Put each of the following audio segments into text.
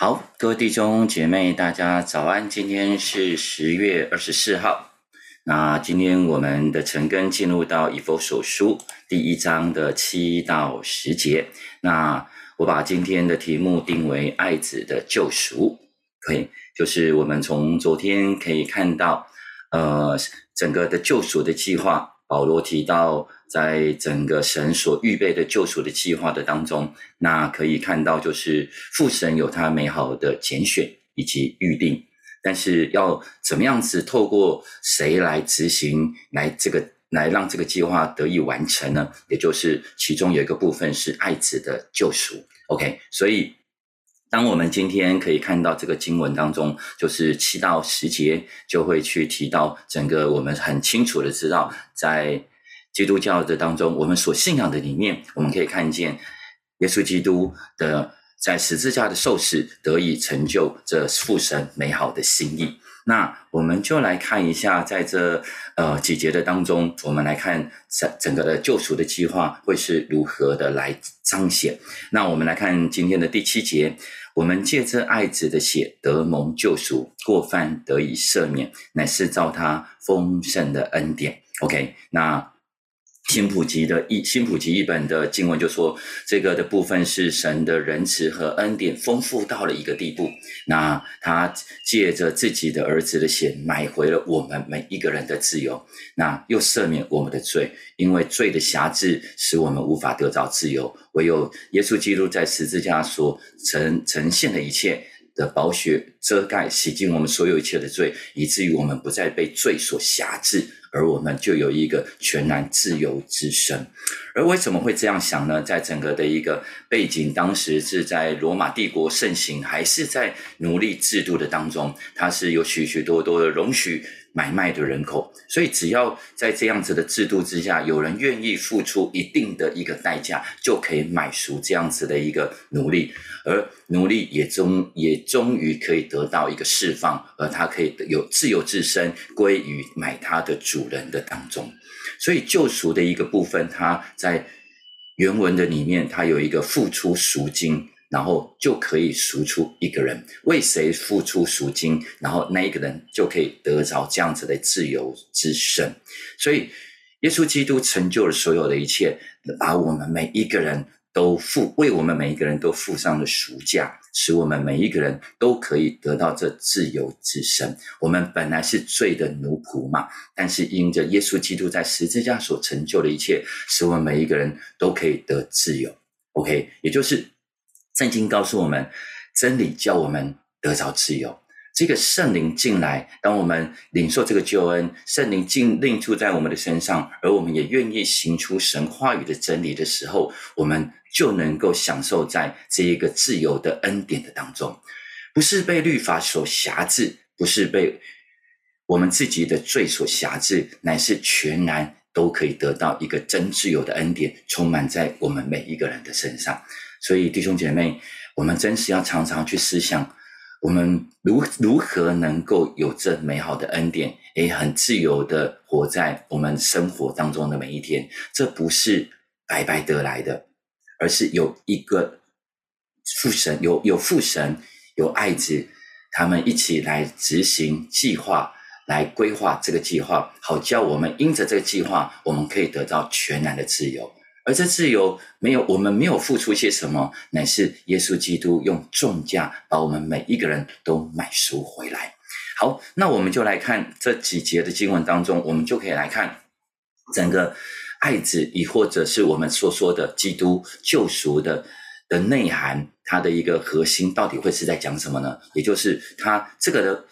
好，各位弟兄姐妹，大家早安！今天是十月二十四号。那今天我们的陈根进入到以佛所书第一章的七到十节。那我把今天的题目定为“爱子的救赎”。可以，就是我们从昨天可以看到，呃，整个的救赎的计划。保罗提到，在整个神所预备的救赎的计划的当中，那可以看到，就是父神有他美好的拣选以及预定，但是要怎么样子透过谁来执行，来这个来让这个计划得以完成呢？也就是其中有一个部分是爱子的救赎。OK，所以。当我们今天可以看到这个经文当中，就是七到十节，就会去提到整个我们很清楚的知道，在基督教的当中，我们所信仰的里面，我们可以看见耶稣基督的在十字架的受死得以成就这父神美好的心意。那我们就来看一下，在这呃几节的当中，我们来看整整个的救赎的计划会是如何的来彰显。那我们来看今天的第七节，我们借着爱子的血得蒙救赎，过犯得以赦免，乃是照他丰盛的恩典。OK，那。新普及的一新普及一本的经文就说，这个的部分是神的仁慈和恩典丰富到了一个地步。那他借着自己的儿子的血买回了我们每一个人的自由，那又赦免我们的罪，因为罪的辖制使我们无法得到自由，唯有耶稣基督在十字架所呈呈现的一切。的宝血遮盖洗净我们所有一切的罪，以至于我们不再被罪所辖制，而我们就有一个全然自由之身。而为什么会这样想呢？在整个的一个背景，当时是在罗马帝国盛行，还是在奴隶制度的当中，它是有许许多多的容许。买卖的人口，所以只要在这样子的制度之下，有人愿意付出一定的一个代价，就可以买赎这样子的一个奴隶，而奴隶也终也终于可以得到一个释放，而他可以有自由自身归于买他的主人的当中。所以救赎的一个部分，它在原文的里面，它有一个付出赎金。然后就可以赎出一个人，为谁付出赎金，然后那一个人就可以得着这样子的自由之身。所以，耶稣基督成就了所有的一切，把我们每一个人都付，为我们每一个人都付上了赎价，使我们每一个人都可以得到这自由之身。我们本来是罪的奴仆嘛，但是因着耶稣基督在十字架所成就的一切，使我们每一个人都可以得自由。OK，也就是。圣经告诉我们，真理叫我们得着自由。这个圣灵进来，当我们领受这个救恩，圣灵进令住在我们的身上，而我们也愿意行出神话语的真理的时候，我们就能够享受在这一个自由的恩典的当中，不是被律法所辖制，不是被我们自己的罪所辖制，乃是全然都可以得到一个真自由的恩典，充满在我们每一个人的身上。所以，弟兄姐妹，我们真是要常常去思想，我们如如何能够有这美好的恩典，也，很自由的活在我们生活当中的每一天。这不是白白得来的，而是有一个父神，有有父神，有爱子，他们一起来执行计划，来规划这个计划，好叫我们因着这个计划，我们可以得到全然的自由。而这自由没有，我们没有付出些什么，乃是耶稣基督用重价把我们每一个人都买赎回来。好，那我们就来看这几节的经文当中，我们就可以来看整个爱子，亦或者是我们所说的基督救赎的的内涵，它的一个核心到底会是在讲什么呢？也就是它这个的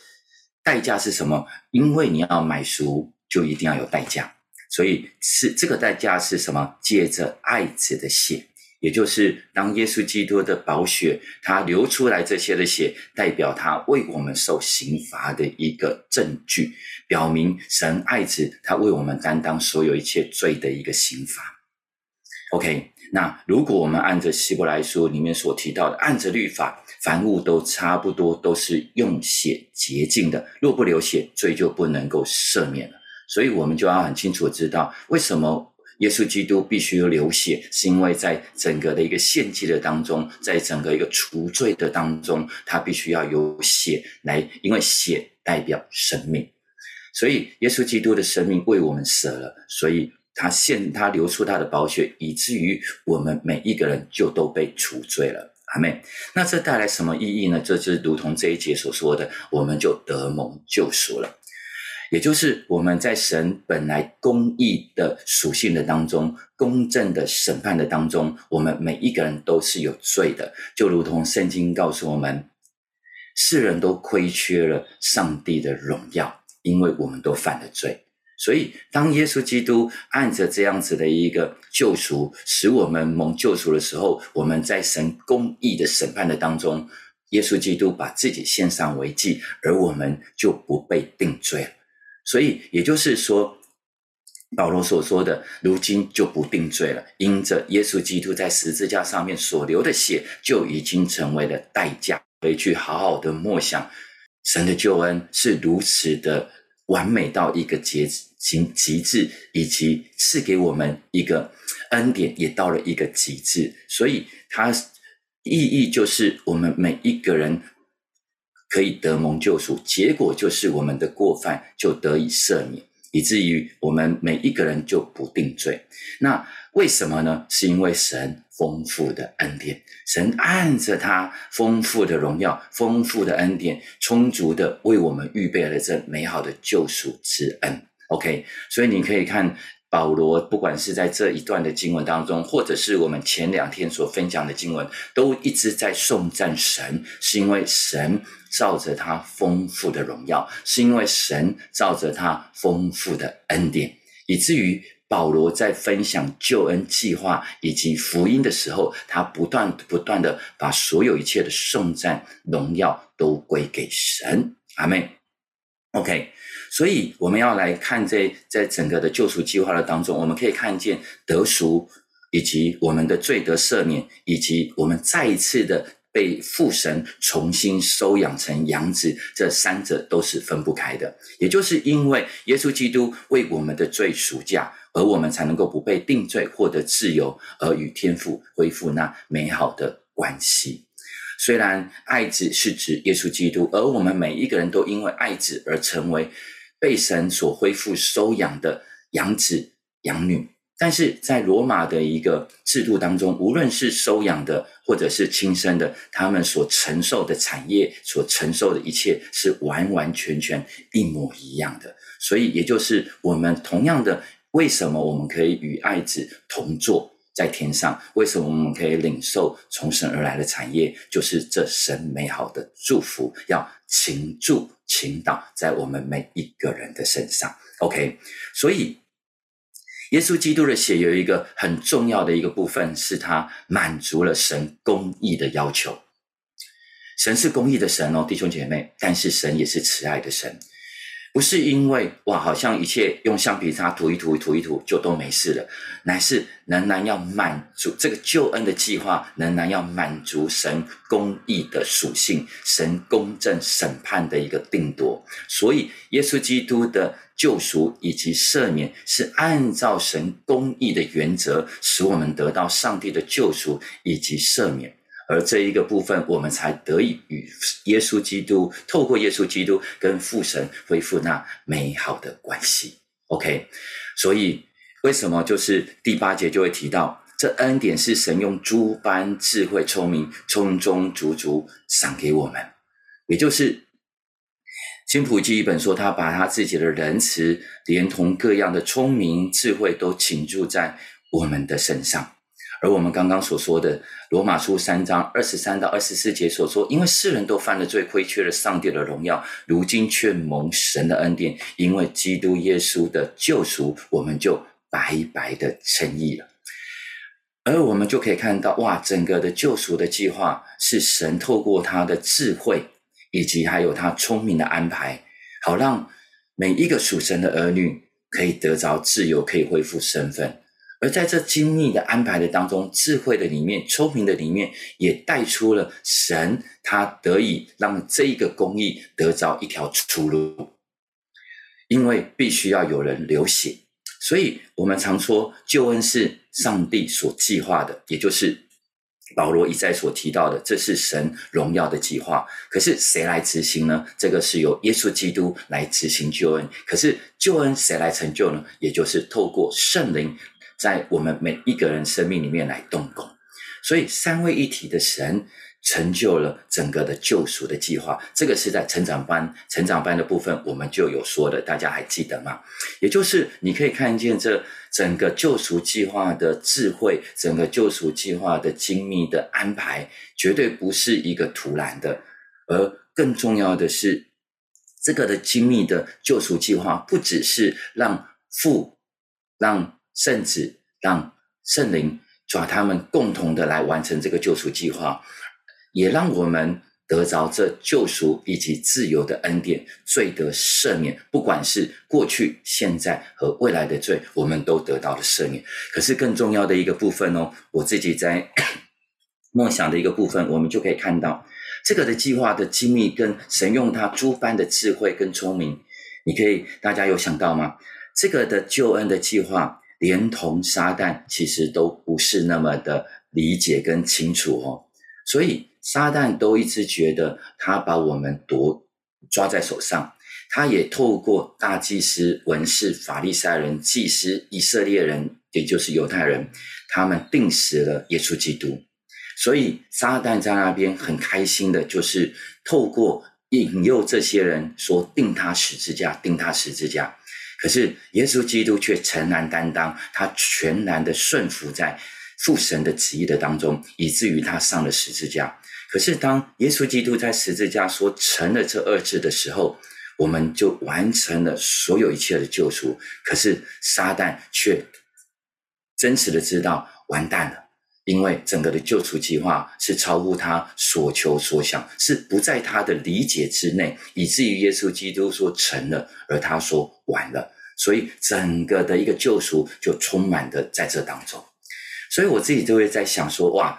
代价是什么？因为你要买赎，就一定要有代价。所以是这个代价是什么？借着爱子的血，也就是当耶稣基督的宝血，他流出来这些的血，代表他为我们受刑罚的一个证据，表明神爱子，他为我们担当所有一切罪的一个刑罚。OK，那如果我们按着希伯来书里面所提到的，按着律法，凡物都差不多都是用血洁净的，若不流血，罪就不能够赦免了。所以，我们就要很清楚知道，为什么耶稣基督必须流血，是因为在整个的一个献祭的当中，在整个一个除罪的当中，他必须要有血来，因为血代表生命，所以耶稣基督的生命为我们舍了，所以他献他流出他的宝血，以至于我们每一个人就都被除罪了。阿妹，那这带来什么意义呢？这就是如同这一节所说的，我们就得蒙救赎了。也就是我们在神本来公义的属性的当中，公正的审判的当中，我们每一个人都是有罪的，就如同圣经告诉我们，世人都亏缺了上帝的荣耀，因为我们都犯了罪。所以，当耶稣基督按着这样子的一个救赎，使我们蒙救赎的时候，我们在神公义的审判的当中，耶稣基督把自己献上为祭，而我们就不被定罪了。所以，也就是说，保罗所说的，如今就不定罪了，因着耶稣基督在十字架上面所流的血，就已经成为了代价。回去好好的默想，神的救恩是如此的完美到一个极极极致，以及赐给我们一个恩典，也到了一个极致。所以，它意义就是我们每一个人。可以得蒙救赎，结果就是我们的过犯就得以赦免，以至于我们每一个人就不定罪。那为什么呢？是因为神丰富的恩典，神按着他丰富的荣耀、丰富的恩典，充足的为我们预备了这美好的救赎之恩。OK，所以你可以看。保罗不管是在这一段的经文当中，或者是我们前两天所分享的经文，都一直在颂赞神，是因为神照着他丰富的荣耀，是因为神照着他丰富的恩典，以至于保罗在分享救恩计划以及福音的时候，他不断不断的把所有一切的颂赞荣耀都归给神。阿门。OK。所以我们要来看这在整个的救赎计划的当中，我们可以看见得赎，以及我们的罪得赦免，以及我们再一次的被父神重新收养成养子，这三者都是分不开的。也就是因为耶稣基督为我们的罪赎价，而我们才能够不被定罪，获得自由，而与天父恢复那美好的关系。虽然爱子是指耶稣基督，而我们每一个人都因为爱子而成为。被神所恢复收养的养子养女，但是在罗马的一个制度当中，无论是收养的或者是亲生的，他们所承受的产业、所承受的一切是完完全全一模一样的。所以，也就是我们同样的，为什么我们可以与爱子同坐在天上？为什么我们可以领受从神而来的产业？就是这神美好的祝福，要倾注。倾倒在我们每一个人的身上，OK。所以，耶稣基督的血有一个很重要的一个部分，是他满足了神公义的要求。神是公义的神哦，弟兄姐妹，但是神也是慈爱的神。不是因为哇，好像一切用橡皮擦涂一涂、涂一涂就都没事了，乃是仍然要满足这个救恩的计划，仍然要满足神公义的属性、神公正审判的一个定夺。所以，耶稣基督的救赎以及赦免，是按照神公义的原则，使我们得到上帝的救赎以及赦免。而这一个部分，我们才得以与耶稣基督透过耶稣基督跟父神恢复那美好的关系。OK，所以为什么就是第八节就会提到，这恩典是神用诸般智慧聪明，充充足足赏给我们，也就是新普记一本说，他把他自己的仁慈，连同各样的聪明智慧，都倾注在我们的身上。而我们刚刚所说的罗马书三章二十三到二十四节所说，因为世人都犯了罪，亏缺了上帝的荣耀，如今却蒙神的恩典，因为基督耶稣的救赎，我们就白白的称义了。而我们就可以看到，哇，整个的救赎的计划是神透过他的智慧，以及还有他聪明的安排，好让每一个属神的儿女可以得着自由，可以恢复身份。而在这精密的安排的当中，智慧的里面，聪明的里面，也带出了神，他得以让这一个公义得着一条出路，因为必须要有人流血，所以我们常说救恩是上帝所计划的，也就是保罗一再所提到的，这是神荣耀的计划。可是谁来执行呢？这个是由耶稣基督来执行救恩。可是救恩谁来成就呢？也就是透过圣灵在我们每一个人生命里面来动工。所以三位一体的神。成就了整个的救赎的计划，这个是在成长班成长班的部分，我们就有说的，大家还记得吗？也就是你可以看见这整个救赎计划的智慧，整个救赎计划的精密的安排，绝对不是一个突然的，而更重要的是，这个的精密的救赎计划，不只是让父、让圣子、让圣灵抓他们共同的来完成这个救赎计划。也让我们得着这救赎以及自由的恩典，罪得赦免。不管是过去、现在和未来的罪，我们都得到了赦免。可是更重要的一个部分哦，我自己在梦想的一个部分，我们就可以看到这个的计划的机密，跟神用他诸般的智慧跟聪明。你可以，大家有想到吗？这个的救恩的计划，连同撒旦，其实都不是那么的理解跟清楚哦。所以。撒旦都一直觉得他把我们夺抓在手上，他也透过大祭司、文士、法利赛人、祭司、以色列人，也就是犹太人，他们定死了耶稣基督。所以撒旦在那边很开心的，就是透过引诱这些人说定他十字架，定他十字架。可是耶稣基督却诚然担当，他全然的顺服在父神的旨意的当中，以至于他上了十字架。可是，当耶稣基督在十字架说成了这二字的时候，我们就完成了所有一切的救赎。可是，撒旦却真实的知道完蛋了，因为整个的救赎计划是超乎他所求所想，是不在他的理解之内，以至于耶稣基督说成了，而他说完了，所以整个的一个救赎就充满的在这当中。所以我自己就会在想说，哇！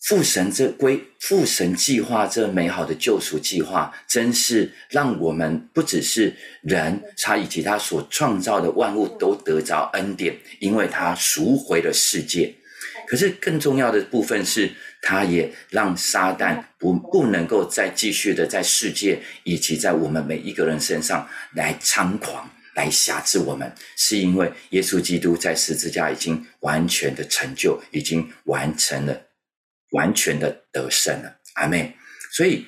父神这归父神计划这美好的救赎计划，真是让我们不只是人，他以及他所创造的万物都得着恩典，因为他赎回了世界。可是更重要的部分是，他也让撒旦不不能够再继续的在世界以及在我们每一个人身上来猖狂，来辖制我们，是因为耶稣基督在十字架已经完全的成就，已经完成了。完全的得胜了，阿妹。所以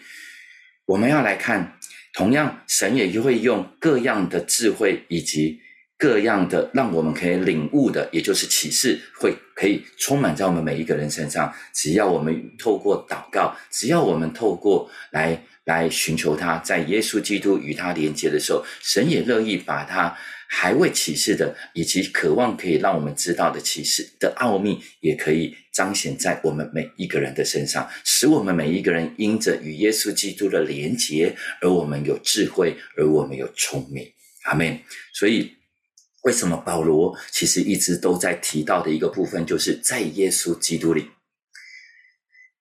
我们要来看，同样神也会用各样的智慧以及各样的让我们可以领悟的，也就是启示，会可以充满在我们每一个人身上。只要我们透过祷告，只要我们透过来来寻求他，在耶稣基督与他连接的时候，神也乐意把他。还未启示的，以及渴望可以让我们知道的启示的奥秘，也可以彰显在我们每一个人的身上，使我们每一个人因着与耶稣基督的连结，而我们有智慧，而我们有聪明。阿门。所以，为什么保罗其实一直都在提到的一个部分，就是在耶稣基督里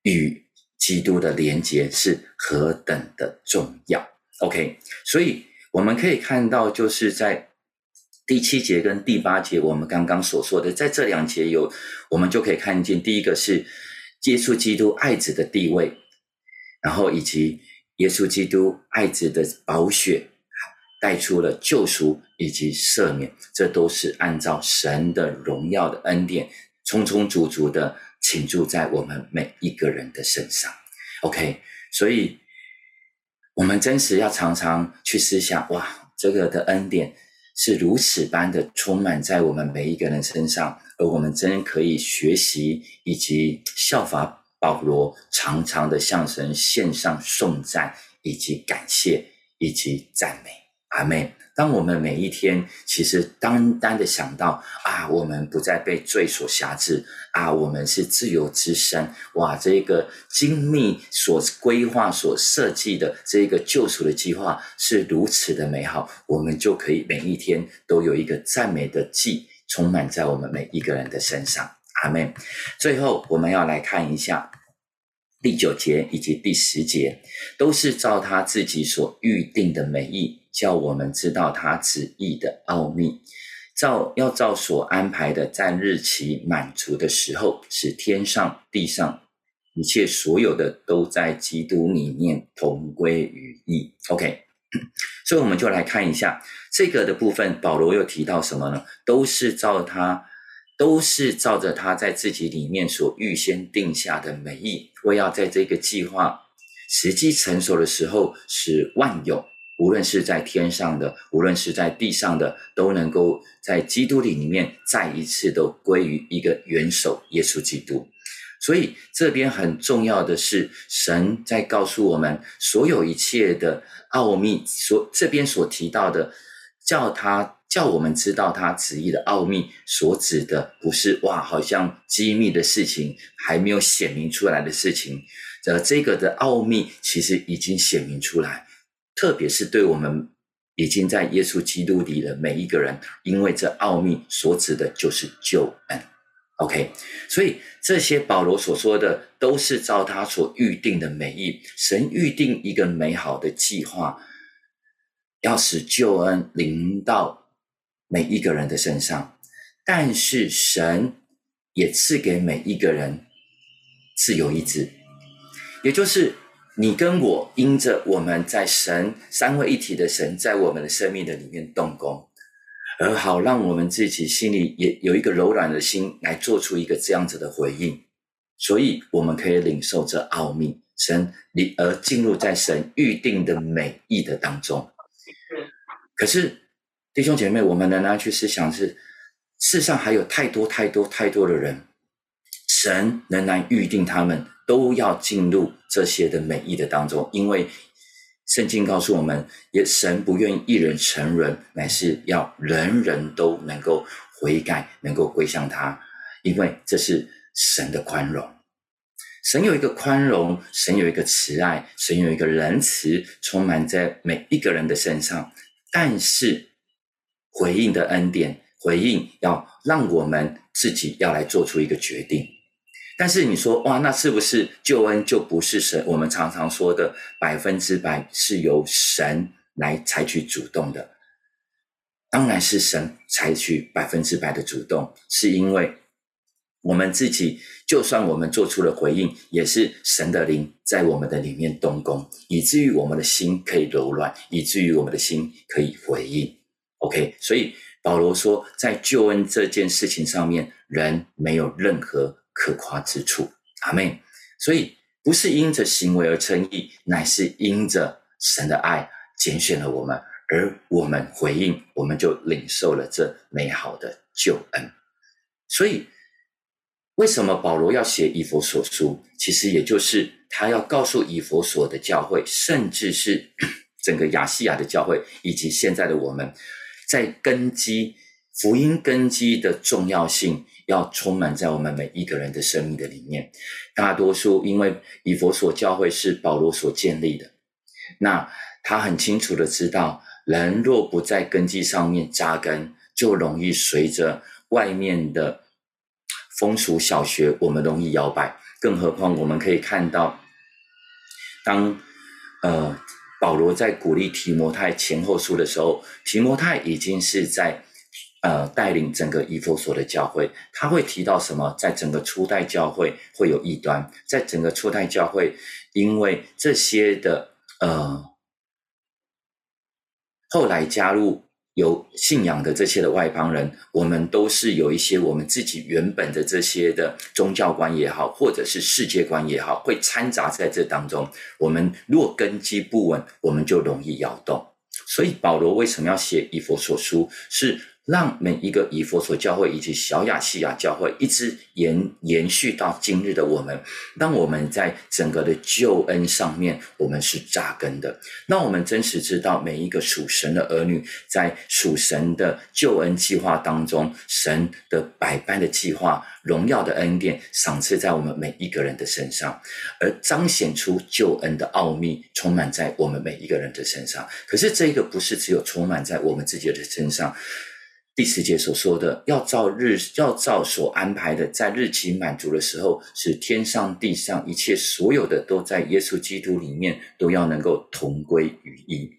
与基督的连结是何等的重要。OK，所以我们可以看到，就是在。第七节跟第八节，我们刚刚所说的，在这两节有，我们就可以看见，第一个是接触基督爱子的地位，然后以及耶稣基督爱子的宝血带出了救赎以及赦免，这都是按照神的荣耀的恩典，充充足足的倾注在我们每一个人的身上。OK，所以我们真实要常常去思想，哇，这个的恩典。是如此般的充满在我们每一个人身上，而我们真可以学习以及效法保罗，常常的向神献上颂赞以及感谢以及赞美。阿妹，当我们每一天其实单单的想到啊，我们不再被罪所辖制啊，我们是自由之身，哇，这个精密所规划、所设计的这个救赎的计划是如此的美好，我们就可以每一天都有一个赞美的祭充满在我们每一个人的身上。阿妹，最后我们要来看一下。第九节以及第十节，都是照他自己所预定的美意，叫我们知道他旨意的奥秘，照要照所安排的，在日期满足的时候，使天上地上一切所有的都在基督里面同归于一。OK，所以我们就来看一下这个的部分。保罗又提到什么呢？都是照他，都是照着他在自己里面所预先定下的美意，为要在这个计划时机成熟的时候，使万有。无论是在天上的，无论是在地上的，都能够在基督里里面再一次都归于一个元首耶稣基督。所以这边很重要的是，神在告诉我们，所有一切的奥秘，所这边所提到的，叫他叫我们知道他旨意的奥秘，所指的不是哇，好像机密的事情还没有显明出来的事情，呃，这个的奥秘其实已经显明出来。特别是对我们已经在耶稣基督里的每一个人，因为这奥秘所指的就是救恩。OK，所以这些保罗所说的都是照他所预定的美意。神预定一个美好的计划，要使救恩临到每一个人的身上。但是神也赐给每一个人自由意志，也就是。你跟我因着我们在神三位一体的神在我们的生命的里面动工，而好让我们自己心里也有一个柔软的心来做出一个这样子的回应，所以我们可以领受这奥秘神你而进入在神预定的美意的当中。可是弟兄姐妹，我们仍然去思想是世上还有太多太多太多的人，神仍然预定他们。都要进入这些的美意的当中，因为圣经告诉我们，也神不愿意一人成人，乃是要人人都能够悔改，能够归向他，因为这是神的宽容。神有一个宽容，神有一个慈爱，神有一个仁慈，充满在每一个人的身上。但是回应的恩典，回应要让我们自己要来做出一个决定。但是你说哇，那是不是救恩就不是神？我们常常说的百分之百是由神来采取主动的，当然是神采取百分之百的主动，是因为我们自己就算我们做出了回应，也是神的灵在我们的里面动工，以至于我们的心可以柔软，以至于我们的心可以回应。OK，所以保罗说，在救恩这件事情上面，人没有任何。可夸之处，阿妹。所以不是因着行为而称义，乃是因着神的爱拣选了我们，而我们回应，我们就领受了这美好的救恩。所以，为什么保罗要写以佛所书？其实也就是他要告诉以佛所的教会，甚至是 整个亚细亚的教会，以及现在的我们，在根基福音根基的重要性。要充满在我们每一个人的生命的里面。大多数因为以佛所教会是保罗所建立的，那他很清楚的知道，人若不在根基上面扎根，就容易随着外面的风俗小学，我们容易摇摆。更何况我们可以看到，当呃保罗在鼓励提摩太前后书的时候，提摩太已经是在。呃，带领整个以弗所的教会，他会提到什么？在整个初代教会会有异端，在整个初代教会，因为这些的呃，后来加入有信仰的这些的外邦人，我们都是有一些我们自己原本的这些的宗教观也好，或者是世界观也好，会掺杂在这当中。我们若根基不稳，我们就容易摇动。所以保罗为什么要写以弗所书？是让每一个以佛所教会以及小亚细亚教会一直延延续到今日的我们，让我们在整个的救恩上面，我们是扎根的。那我们真实知道，每一个属神的儿女，在属神的救恩计划当中，神的百般的计划、荣耀的恩典赏赐在我们每一个人的身上，而彰显出救恩的奥秘，充满在我们每一个人的身上。可是这个不是只有充满在我们自己的身上。第十节所说的，要照日，要照所安排的，在日期满足的时候，使天上地上一切所有的，都在耶稣基督里面，都要能够同归于一。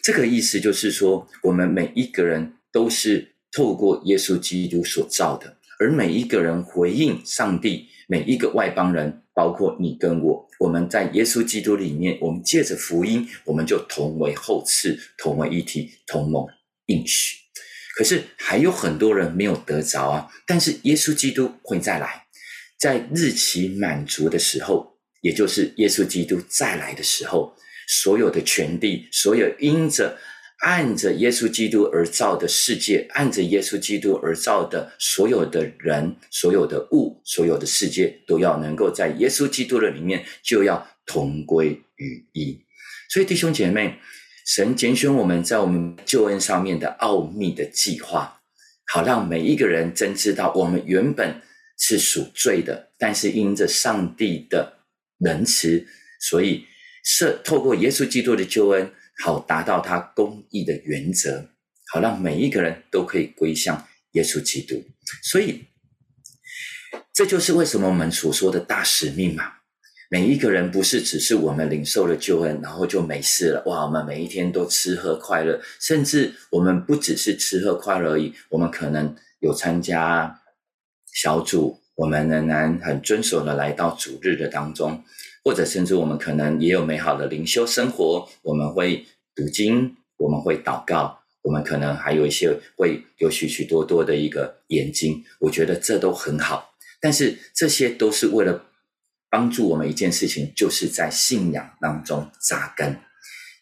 这个意思就是说，我们每一个人都是透过耶稣基督所造的，而每一个人回应上帝，每一个外邦人，包括你跟我，我们在耶稣基督里面，我们借着福音，我们就同为后赐，同为一体，同盟应许。可是还有很多人没有得着啊！但是耶稣基督会再来，在日期满足的时候，也就是耶稣基督再来的时候，所有的权利，所有因着。按着耶稣基督而造的世界，按着耶稣基督而造的所有的人、所有的物、所有的世界，都要能够在耶稣基督的里面，就要同归于一。所以弟兄姐妹，神拣选我们在我们救恩上面的奥秘的计划，好让每一个人真知道，我们原本是属罪的，但是因着上帝的仁慈，所以是透过耶稣基督的救恩。好，达到他公义的原则，好让每一个人都可以归向耶稣基督。所以，这就是为什么我们所说的大使命嘛。每一个人不是只是我们领受了救恩，然后就没事了。哇，我们每一天都吃喝快乐，甚至我们不只是吃喝快乐而已，我们可能有参加小组，我们仍然很遵守的来到主日的当中。或者甚至我们可能也有美好的灵修生活，我们会读经，我们会祷告，我们可能还有一些会有许许多多的一个研经，我觉得这都很好。但是这些都是为了帮助我们一件事情，就是在信仰当中扎根，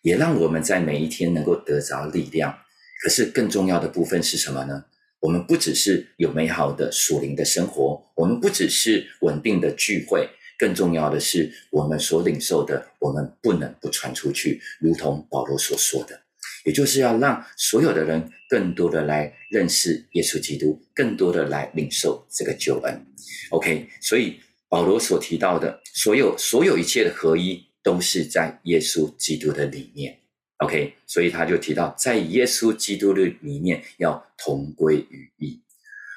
也让我们在每一天能够得着力量。可是更重要的部分是什么呢？我们不只是有美好的属灵的生活，我们不只是稳定的聚会。更重要的是，我们所领受的，我们不能不传出去。如同保罗所说的，也就是要让所有的人更多的来认识耶稣基督，更多的来领受这个救恩。OK，所以保罗所提到的所有所有一切的合一，都是在耶稣基督的里面。OK，所以他就提到，在耶稣基督的里面要同归于一，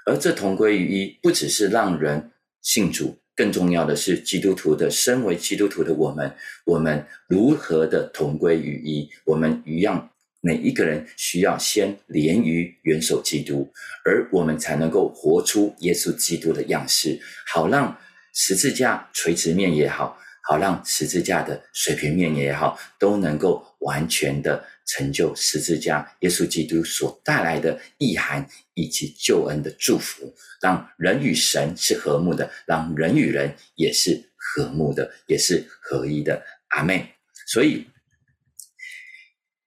而这同归于一，不只是让人信主。更重要的是，基督徒的身为基督徒的我们，我们如何的同归于一？我们一样，每一个人需要先连于元首基督，而我们才能够活出耶稣基督的样式，好让十字架垂直面也好，好让十字架的水平面也好，都能够完全的。成就十字架，耶稣基督所带来的意涵以及救恩的祝福，让人与神是和睦的，让人与人也是和睦的，也是合一的。阿妹，所以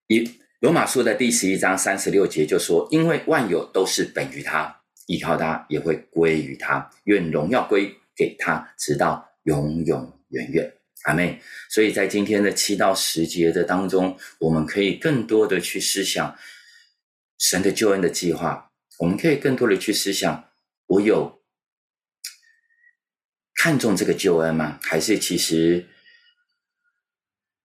以罗马书的第十一章三十六节就说：“因为万有都是本于他，依靠他也会归于他，愿荣耀归给他，直到永永远远。”阿妹，所以在今天的七到十节的当中，我们可以更多的去思想神的救恩的计划。我们可以更多的去思想：我有看重这个救恩吗？还是其实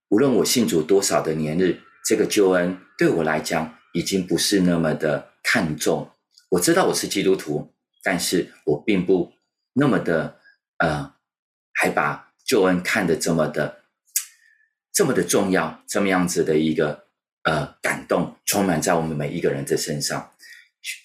无论我信主多少的年日，这个救恩对我来讲已经不是那么的看重。我知道我是基督徒，但是我并不那么的呃，还把。救恩看得这么的，这么的重要，这么样子的一个呃感动，充满在我们每一个人的身上。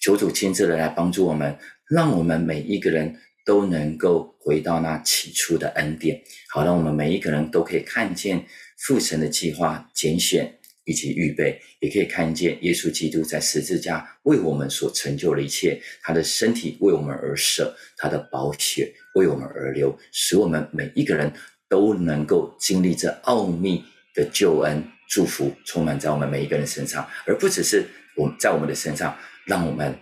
求主亲自的来帮助我们，让我们每一个人都能够回到那起初的恩典，好让我们每一个人都可以看见父神的计划、拣选以及预备，也可以看见耶稣基督在十字架为我们所成就的一切，他的身体为我们而舍，他的宝血。为我们而流，使我们每一个人都能够经历这奥秘的救恩祝福，充满在我们每一个人身上，而不只是我们在我们的身上，让我们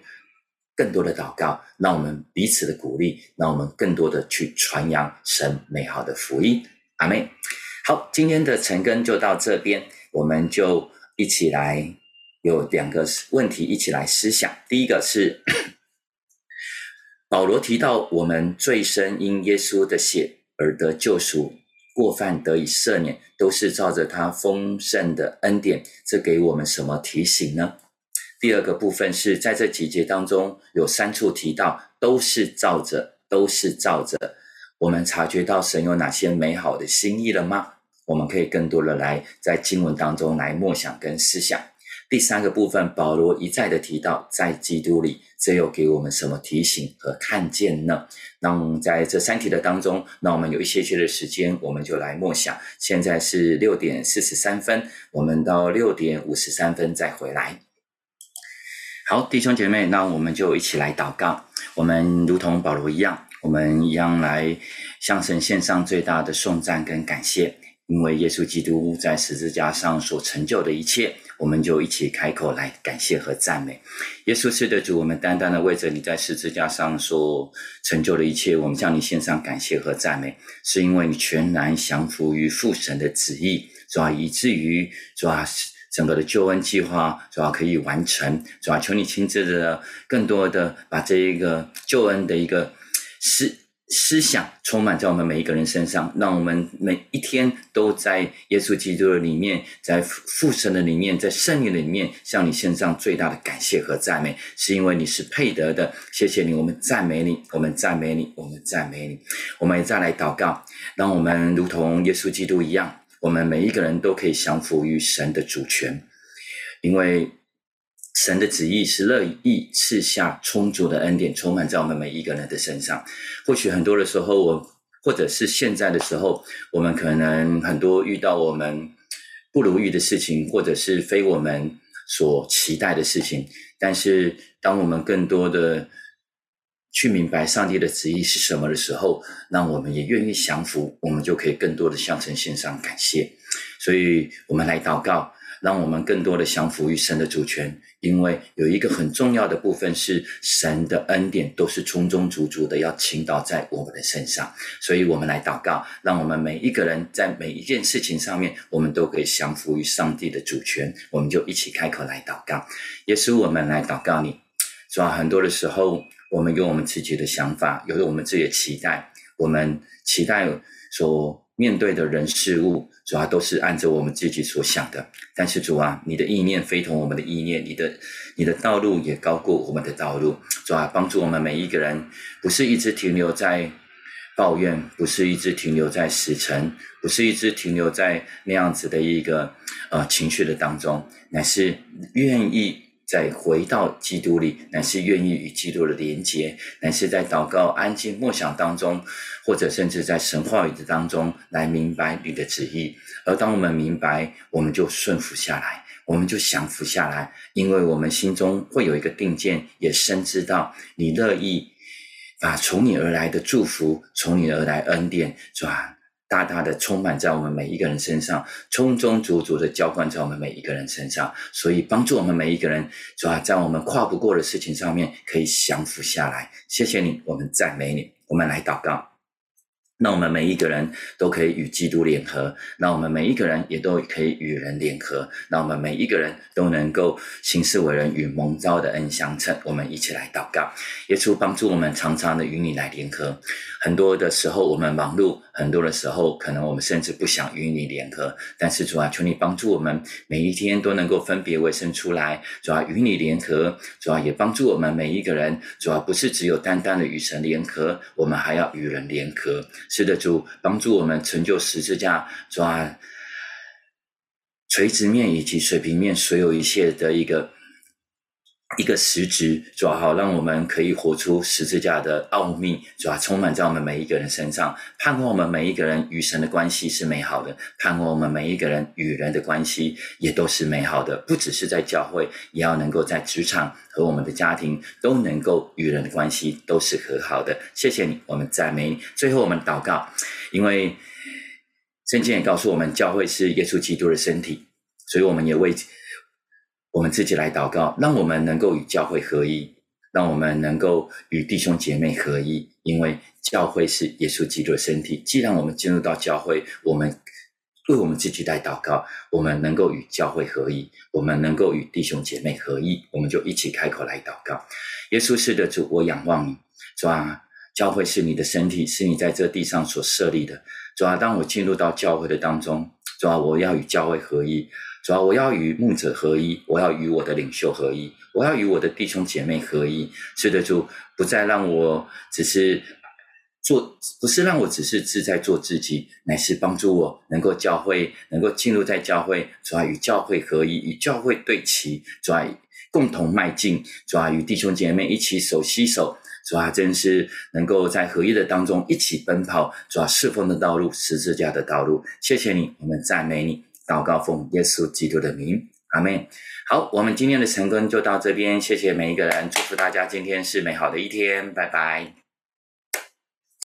更多的祷告，让我们彼此的鼓励，让我们更多的去传扬神美好的福音。阿妹，好，今天的晨更就到这边，我们就一起来有两个问题一起来思想。第一个是。保罗提到，我们罪身因耶稣的血而得救赎，过犯得以赦免，都是照着他丰盛的恩典。这给我们什么提醒呢？第二个部分是在这几节当中有三处提到，都是照着，都是照着。我们察觉到神有哪些美好的心意了吗？我们可以更多的来在经文当中来默想跟思想。第三个部分，保罗一再的提到，在基督里，这又给我们什么提醒和看见呢？那我们在这三题的当中，那我们有一些些的时间，我们就来默想。现在是六点四十三分，我们到六点五十三分再回来。好，弟兄姐妹，那我们就一起来祷告。我们如同保罗一样，我们一样来向神献上最大的颂赞跟感谢，因为耶稣基督在十字架上所成就的一切。我们就一起开口来感谢和赞美耶稣是的主，我们单单的为着你在十字架上所成就的一切，我们向你献上感谢和赞美，是因为你全然降服于父神的旨意，是吧？以至于是吧？整个的救恩计划是吧？可以完成，是吧？求你亲自的更多的把这一个救恩的一个是。思想充满在我们每一个人身上，让我们每一天都在耶稣基督的里面，在父神的里面，在圣灵的里面，向你献上最大的感谢和赞美，是因为你是配得的。谢谢你，我们赞美你，我们赞美你，我们赞美你。我们也再来祷告，让我们如同耶稣基督一样，我们每一个人都可以降服于神的主权，因为。神的旨意是乐意赐下充足的恩典，充满在我们每一个人的身上。或许很多的时候，我或者是现在的时候，我们可能很多遇到我们不如意的事情，或者是非我们所期待的事情。但是，当我们更多的去明白上帝的旨意是什么的时候，那我们也愿意降服，我们就可以更多的向神献上感谢。所以，我们来祷告。让我们更多的降服于神的主权，因为有一个很重要的部分是神的恩典都是充充足足的要倾倒在我们的身上，所以我们来祷告，让我们每一个人在每一件事情上面，我们都可以降服于上帝的主权，我们就一起开口来祷告，也使我们来祷告你，是吧？很多的时候，我们有我们自己的想法，有我们自己的期待，我们期待说。面对的人事物，主要都是按照我们自己所想的。但是主啊，你的意念非同我们的意念，你的你的道路也高过我们的道路。主啊，帮助我们每一个人，不是一直停留在抱怨，不是一直停留在死沉，不是一直停留在那样子的一个呃情绪的当中，乃是愿意。再回到基督里，乃是愿意与基督的连接，乃是在祷告、安静默想当中，或者甚至在神话语的当中来明白你的旨意。而当我们明白，我们就顺服下来，我们就降服下来，因为我们心中会有一个定见，也深知道你乐意把从你而来的祝福，从你而来恩典转。大大的充满在我们每一个人身上，充充足足的浇灌在我们每一个人身上，所以帮助我们每一个人，是吧？在我们跨不过的事情上面，可以降服下来。谢谢你，我们赞美你，我们来祷告。那我们每一个人都可以与基督联合，那我们每一个人也都可以与人联合，那我们每一个人都能够行事为人与蒙召的恩相称。我们一起来祷告，耶稣帮助我们常常的与你来联合。很多的时候我们忙碌，很多的时候可能我们甚至不想与你联合，但是主啊，求你帮助我们每一天都能够分别为圣出来，主要与你联合，主要也帮助我们每一个人，主要不是只有单单的与神联合，我们还要与人联合。是的，主帮助我们成就十字架，主啊垂直面以及水平面所有一切的一个一个实质，抓好让我们可以活出十字架的奥秘，抓充满在我们每一个人身上。盼望我们每一个人与神的关系是美好的，盼望我们每一个人与人的关系也都是美好的。不只是在教会，也要能够在职场和我们的家庭都能够与人的关系都是和好的。谢谢你，我们赞美你。最后，我们祷告，因为圣经也告诉我们，教会是耶稣基督的身体，所以我们也为。我们自己来祷告，让我们能够与教会合一，让我们能够与弟兄姐妹合一，因为教会是耶稣基督的身体。既然我们进入到教会，我们为我们自己来祷告，我们能够与教会合一，我们能够与弟兄姐妹合一，我们就一起开口来祷告。耶稣是的主，我仰望你，主啊，教会是你的身体，是你在这地上所设立的。主啊，当我进入到教会的当中，主啊，我要与教会合一。主要我要与牧者合一，我要与我的领袖合一，我要与我的弟兄姐妹合一。是的，主不再让我只是做不是让我只是自在做自己，乃是帮助我能够教会，能够进入在教会，主要与教会合一，与教会对齐，主要共同迈进，主要与弟兄姐妹一起手牵手，主要真是能够在合一的当中一起奔跑，主要侍奉的道路，十字架的道路。谢谢你，我们赞美你，祷告奉耶稣基督的名，阿门。好，我们今天的晨更就到这边，谢谢每一个人，祝福大家今天是美好的一天，拜拜。